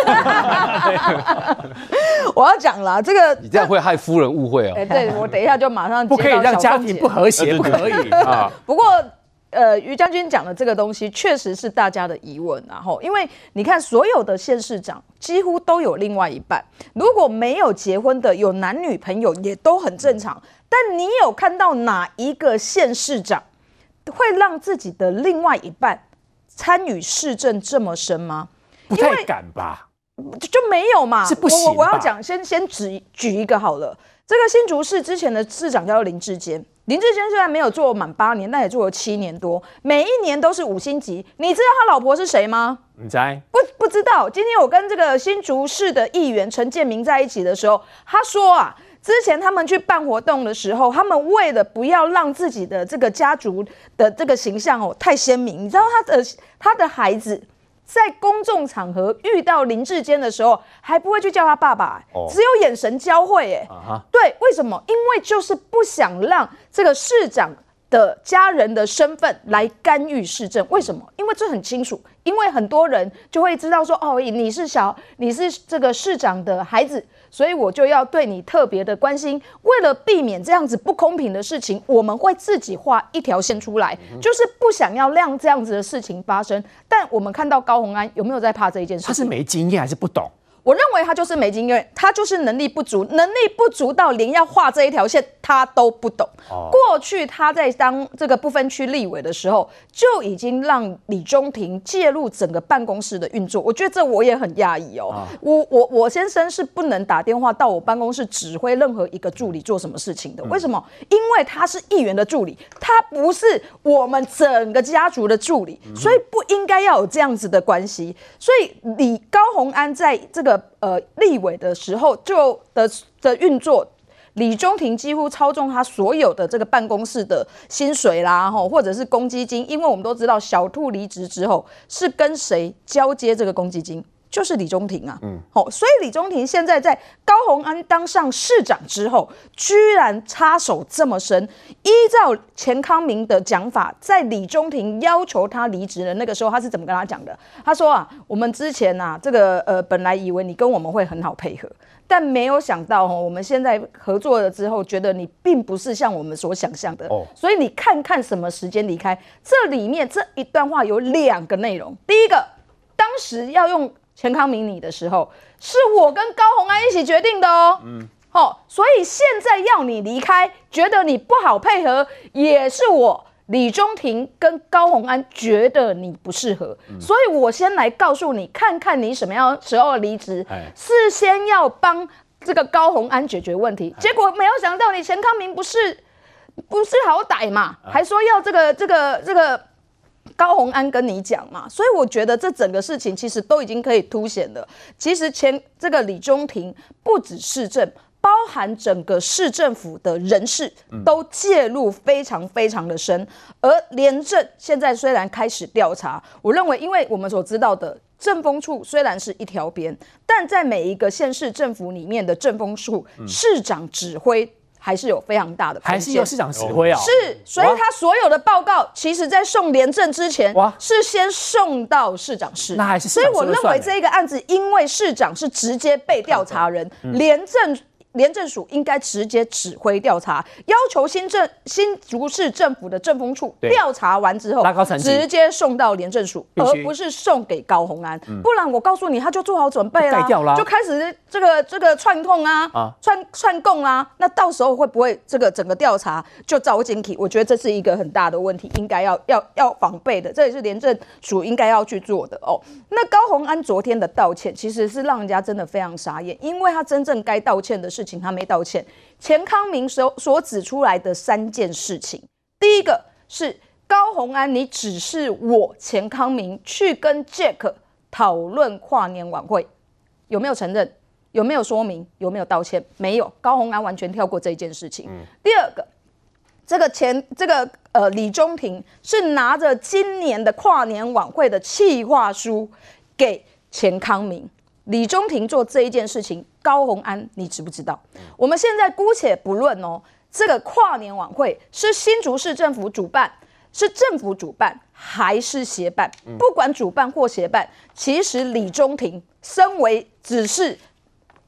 我要讲了，这个你这样会害夫人误会哦。哎，对，我等一下就马上。不可以让家庭不和谐，不可以啊。不过呃，于将军讲的这个东西确实是大家的疑问，然后因为你看所有的县市长几乎都有另外一半，如果没有结婚的有男女朋友也都很正常，但你有看到哪一个县市长会让自己的另外一半参与市政这么深吗？不太敢吧？就就没有嘛？是不行。我我要讲，先先举举一个好了，这个新竹市之前的市长叫林志坚。林志坚虽然没有做满八年，但也做了七年多，每一年都是五星级。你知道他老婆是谁吗？你猜？不不知道。今天我跟这个新竹市的议员陈建明在一起的时候，他说啊，之前他们去办活动的时候，他们为了不要让自己的这个家族的这个形象哦太鲜明，你知道他的他的孩子。在公众场合遇到林志坚的时候，还不会去叫他爸爸，只有眼神交汇。哎，对，为什么？因为就是不想让这个市长的家人的身份来干预市政。为什么？因为这很清楚，因为很多人就会知道说，哦，你是小，你是这个市长的孩子。所以我就要对你特别的关心，为了避免这样子不公平的事情，我们会自己画一条线出来，就是不想要让这样子的事情发生。但我们看到高虹安有没有在怕这一件事？他是没经验还是不懂？我认为他就是没经验，他就是能力不足，能力不足到连要画这一条线他都不懂。Oh. 过去他在当这个不分区立委的时候，就已经让李中庭介入整个办公室的运作。我觉得这我也很讶异哦。Oh. 我我我先生是不能打电话到我办公室指挥任何一个助理做什么事情的。为什么？因为他是议员的助理，他不是我们整个家族的助理，所以不应该要有这样子的关系。所以李高虹安在这个。呃，立委的时候就的的运作，李中庭几乎操纵他所有的这个办公室的薪水啦，吼，或者是公积金，因为我们都知道小兔离职之后是跟谁交接这个公积金。就是李中庭啊，嗯，好，所以李中庭现在在高鸿安当上市长之后，居然插手这么深。依照钱康明的讲法，在李中庭要求他离职的那个时候，他是怎么跟他讲的？他说啊，我们之前啊，这个呃，本来以为你跟我们会很好配合，但没有想到哦，我们现在合作了之后，觉得你并不是像我们所想象的。哦，所以你看看什么时间离开。这里面这一段话有两个内容，第一个，当时要用。钱康明你的时候，是我跟高红安一起决定的哦。嗯，好，所以现在要你离开，觉得你不好配合，也是我李中庭跟高红安觉得你不适合，嗯、所以我先来告诉你，看看你什么样时候离职，事先要帮这个高红安解决问题，结果没有想到你陈康明不是不是好歹嘛，还说要这个这个这个。高虹安跟你讲嘛，所以我觉得这整个事情其实都已经可以凸显了。其实前这个李中庭不止市政，包含整个市政府的人事都介入非常非常的深。而廉政现在虽然开始调查，我认为，因为我们所知道的政风处虽然是一条边，但在每一个县市政府里面的政风处市长指挥。还是有非常大的，还是由市长指挥啊？是，所以他所有的报告，其实在送廉政之前，哇，是先送到市长室。那还是，所以我认为这一个案子，因为市长是直接被调查人，廉政。廉政署应该直接指挥调查，要求新政新竹市政府的政风处调查完之后，直接送到廉政署，而不是送给高虹安。嗯、不然我告诉你，他就做好准备啦，啦就开始这个这个串通啊，啊串串供啊。那到时候会不会这个整个调查就遭警惕？我觉得这是一个很大的问题，应该要要要防备的。这也是廉政署应该要去做的哦。那高虹安昨天的道歉，其实是让人家真的非常傻眼，因为他真正该道歉的是。事情他没道歉，钱康明所所指出来的三件事情，第一个是高虹安，你指示我钱康明去跟 Jack 讨论跨年晚会，有没有承认？有没有说明？有没有道歉？没有，高虹安完全跳过这一件事情。嗯、第二个，这个钱，这个呃李中庭是拿着今年的跨年晚会的企划书给钱康明。李中庭做这一件事情，高虹安，你知不知道？我们现在姑且不论哦，这个跨年晚会是新竹市政府主办，是政府主办还是协办？不管主办或协办，其实李中庭身为只是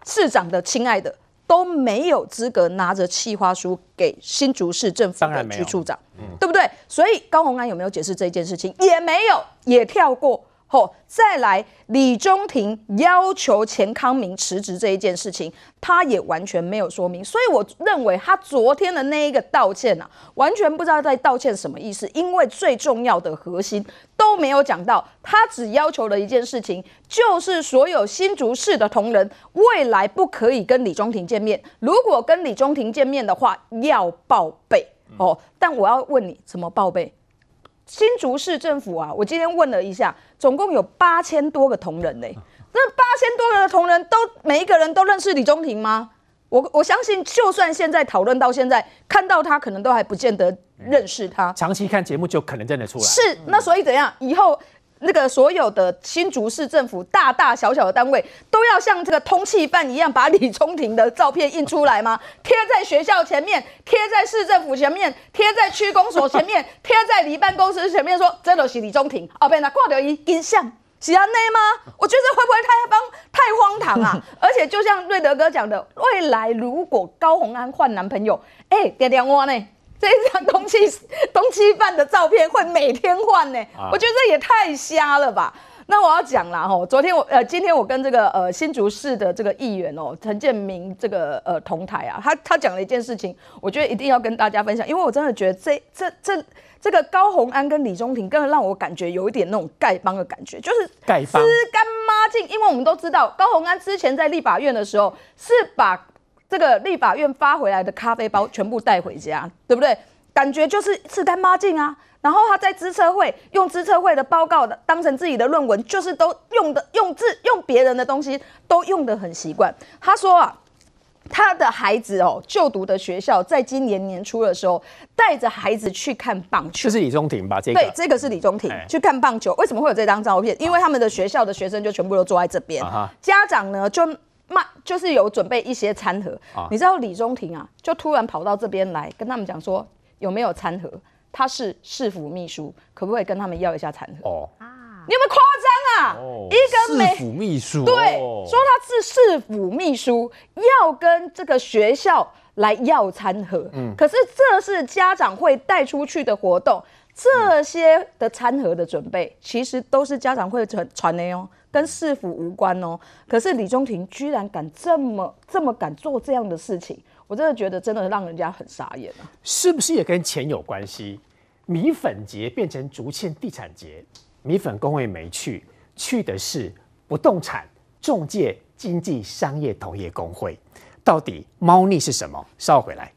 市长的亲爱的，都没有资格拿着企划书给新竹市政府的局处长，对不对？所以高鸿安有没有解释这件事情？也没有，也跳过。后再来，李中庭要求钱康明辞职这一件事情，他也完全没有说明。所以我认为他昨天的那一个道歉啊，完全不知道在道歉什么意思。因为最重要的核心都没有讲到，他只要求了一件事情，就是所有新竹市的同仁未来不可以跟李中庭见面。如果跟李中庭见面的话，要报备哦。但我要问你，怎么报备？新竹市政府啊，我今天问了一下，总共有八千多个同仁呢。那八千多个同仁都每一个人都认识李中庭吗？我我相信，就算现在讨论到现在，看到他可能都还不见得认识他。长期看节目就可能认得出来。是，那所以怎样？以后。那个所有的新竹市政府大大小小的单位都要像这个通气犯一样，把李中庭的照片印出来吗？贴在学校前面，贴在市政府前面，贴在区公所前面，贴在离办公室前面，说这都是李中庭。哦，被那挂掉一印象，是安内吗？我觉得会不会太荒太荒唐啊？而且就像瑞德哥讲的，未来如果高虹安换男朋友，哎、欸，点点我呢？这一张通缉通缉犯的照片会每天换呢？啊、我觉得这也太瞎了吧！那我要讲啦吼，昨天我呃，今天我跟这个呃新竹市的这个议员哦陈建明这个呃同台啊，他他讲了一件事情，我觉得一定要跟大家分享，因为我真的觉得这这这这个高虹安跟李中庭，更让我感觉有一点那种丐帮的感觉，就是丐帮吃干抹净，因为我们都知道高虹安之前在立法院的时候是把。这个立法院发回来的咖啡包全部带回家，对不对？感觉就是吃干抹净啊。然后他在资策会用资策会的报告的当成自己的论文，就是都用的用字用别人的东西都用的很习惯。他说啊，他的孩子哦就读的学校在今年年初的时候带着孩子去看棒球，这是李中庭吧？这个对，这个是李中庭、哎、去看棒球。为什么会有这张照片？因为他们的学校的学生就全部都坐在这边，啊、家长呢就。嘛，就是有准备一些餐盒，啊、你知道李中庭啊，就突然跑到这边来跟他们讲说有没有餐盒？他是市府秘书，可不可以跟他们要一下餐盒？哦啊，你有没有夸张啊？哦、一个市府秘书，对，说他是市府秘书，要跟这个学校来要餐盒。嗯，可是这是家长会带出去的活动，这些的餐盒的准备，其实都是家长会传传的哦。跟市府无关哦，可是李中庭居然敢这么这么敢做这样的事情，我真的觉得真的让人家很傻眼啊！是不是也跟钱有关系？米粉节变成竹堑地产节，米粉公会没去，去的是不动产中介经济商业同业公会，到底猫腻是什么？稍回来。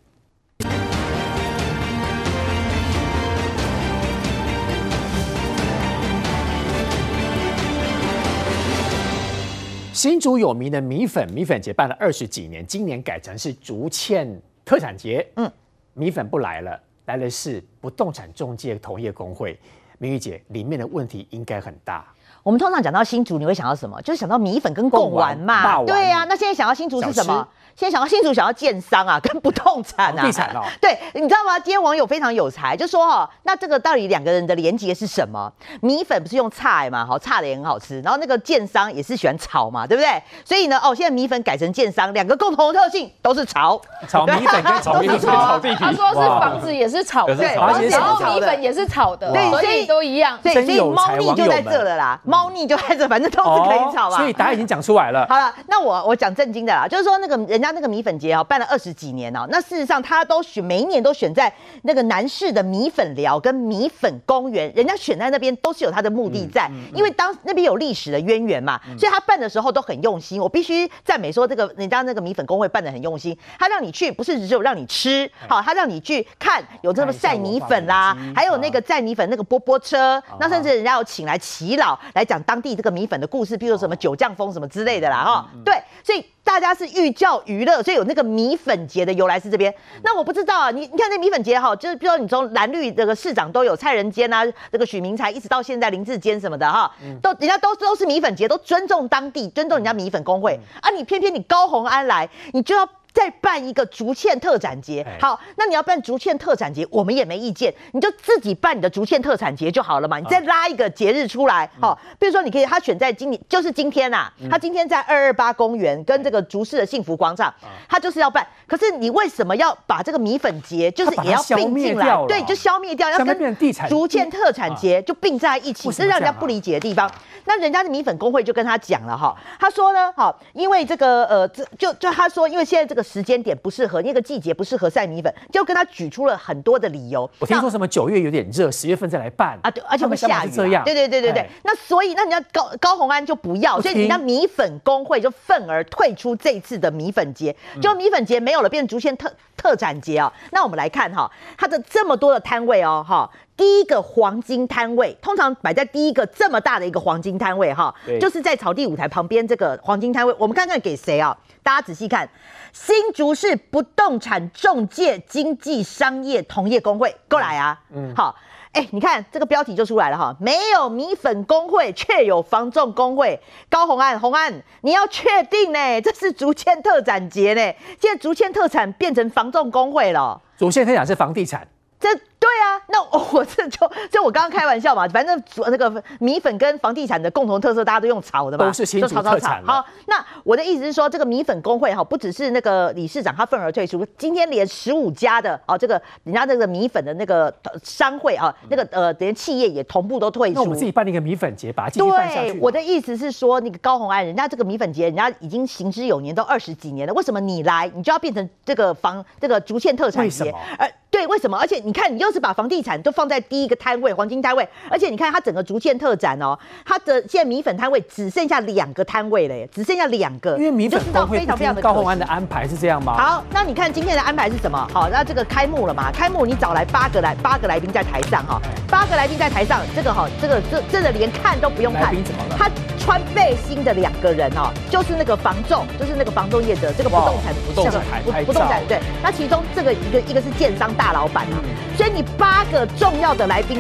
新竹有名的米粉米粉节办了二十几年，今年改成是竹堑特产节。嗯，米粉不来了，来的是不动产中介同业公会。明玉姐，里面的问题应该很大。我们通常讲到新竹，你会想到什么？就是想到米粉跟贡丸嘛。对呀、啊，那现在想到新竹是什么？现在想到新竹，想要建商啊，跟不动产啊，地产哦。对，你知道吗？今天网友非常有才，就说哦，那这个到底两个人的连结是什么？米粉不是用菜嘛，好，菜的也很好吃。然后那个建商也是喜欢炒嘛，对不对？所以呢，哦，现在米粉改成建商，两个共同的特性都是炒，炒米粉跟炒米粉，炒地皮。他说是房子也是炒，对，然后米粉也是炒的，对，所以都一样。对，所以猫腻就在这了啦，猫腻就在这，反正都是可以炒嘛。所以答案已经讲出来了。好了，那我我讲正经的啦，就是说那个人家那个米粉节哦。办了二十几年哦，那事实上他都选每一年都选在那个南市的米粉寮跟米粉公园，人家选在那边都是有他的目的在，嗯嗯嗯、因为当那边有历史的渊源嘛，嗯、所以他办的时候都很用心。我必须赞美说，这个人家那个米粉工会办的很用心，他让你去不是只有让你吃，好，他让你去看有这个晒米粉啦，还有那个载米粉那个波波车，那甚至人家有请来耆老来讲当地这个米粉的故事，譬如什么九降风什么之类的啦，哈，对，所以。大家是寓教于乐，所以有那个米粉节的由来是这边。那我不知道啊，你你看那米粉节哈，就是比如说你从蓝绿这个市长都有蔡仁坚啊，这个许明才一直到现在林志坚什么的哈，都人家都都是米粉节，都尊重当地，尊重人家米粉工会啊。你偏偏你高红安来，你就要再办一个竹堑特产节。好，那你要办竹堑特产节，我们也没意见，你就自己办你的竹堑特产节就好了嘛。你再拉一个节日出来，好，比如说你可以，他选在今年，就是今天呐，他今天在二二八公园跟这个竹市的幸福广场，他就是要办。可是你为什么要把这个米粉节，就是也要并进来？对，就消灭掉，要跟竹堑特产节就并在一起，是让人家不理解的地方。那人家的米粉工会就跟他讲了哈，他说呢，哈，因为这个呃，这就就他说，因为现在这个时间点不适合，那个季节不适合晒米粉，就跟他举出了很多的理由。我听说什么九月有点热，十月份再来办啊，对，而且会下雨，这样，对对对对对。那所以那人家高高红安就不要，所以人家米粉工会就愤而退出这一次的米粉节，就米粉节没有了，变成竹堑特特展节啊。那我们来看哈，它的这么多的摊位哦，哈。第一个黄金摊位，通常摆在第一个这么大的一个黄金摊位，哈，就是在草地舞台旁边这个黄金摊位。我们看看给谁啊？大家仔细看，新竹市不动产中介经纪商业同业公会，过来啊，嗯，好，哎，你看这个标题就出来了哈，没有米粉工会，却有房仲工会。高红安，红安，你要确定呢？这是竹堑特展节呢？现在竹堑特产变成房仲工会了。竹堑特产是房地产。这对啊，那我 这就就我刚刚开玩笑嘛，反正那个米粉跟房地产的共同特色，大家都用炒的嘛，都是新竹特产。好，那我的意思是说，这个米粉工会哈，不只是那个理事长他愤而退出，今天连十五家的哦，这个人家这个米粉的那个商会啊，那个呃，连企业也同步都退出。那我们自己办那个米粉节，把它继续办下去。对，我的意思是说，那个高红安，人家这个米粉节，人家已经行之有年，都二十几年了，为什么你来，你就要变成这个房这个竹堑特产节？为什么？而对，为什么？而且你看，你又是把房地产都放在第一个摊位，黄金摊位，而且你看它整个逐渐特展哦，它的现在米粉摊位只剩下两个摊位了耶，只剩下两个。因为米粉道非常非常的高虹安的安排是这样吗？好，那你看今天的安排是什么？好，那这个开幕了嘛？开幕你找来八个来八个来宾在台上哈，八个来宾在台上，这个哈，这个这真的连看都不用看。来宾怎么了？他穿背心的两个人哦，就是那个房仲，就是那个房仲业者，这个不动产不动产不不动产对。那其中这个一个一个是建商大老板啊，所以第八个重要的来宾。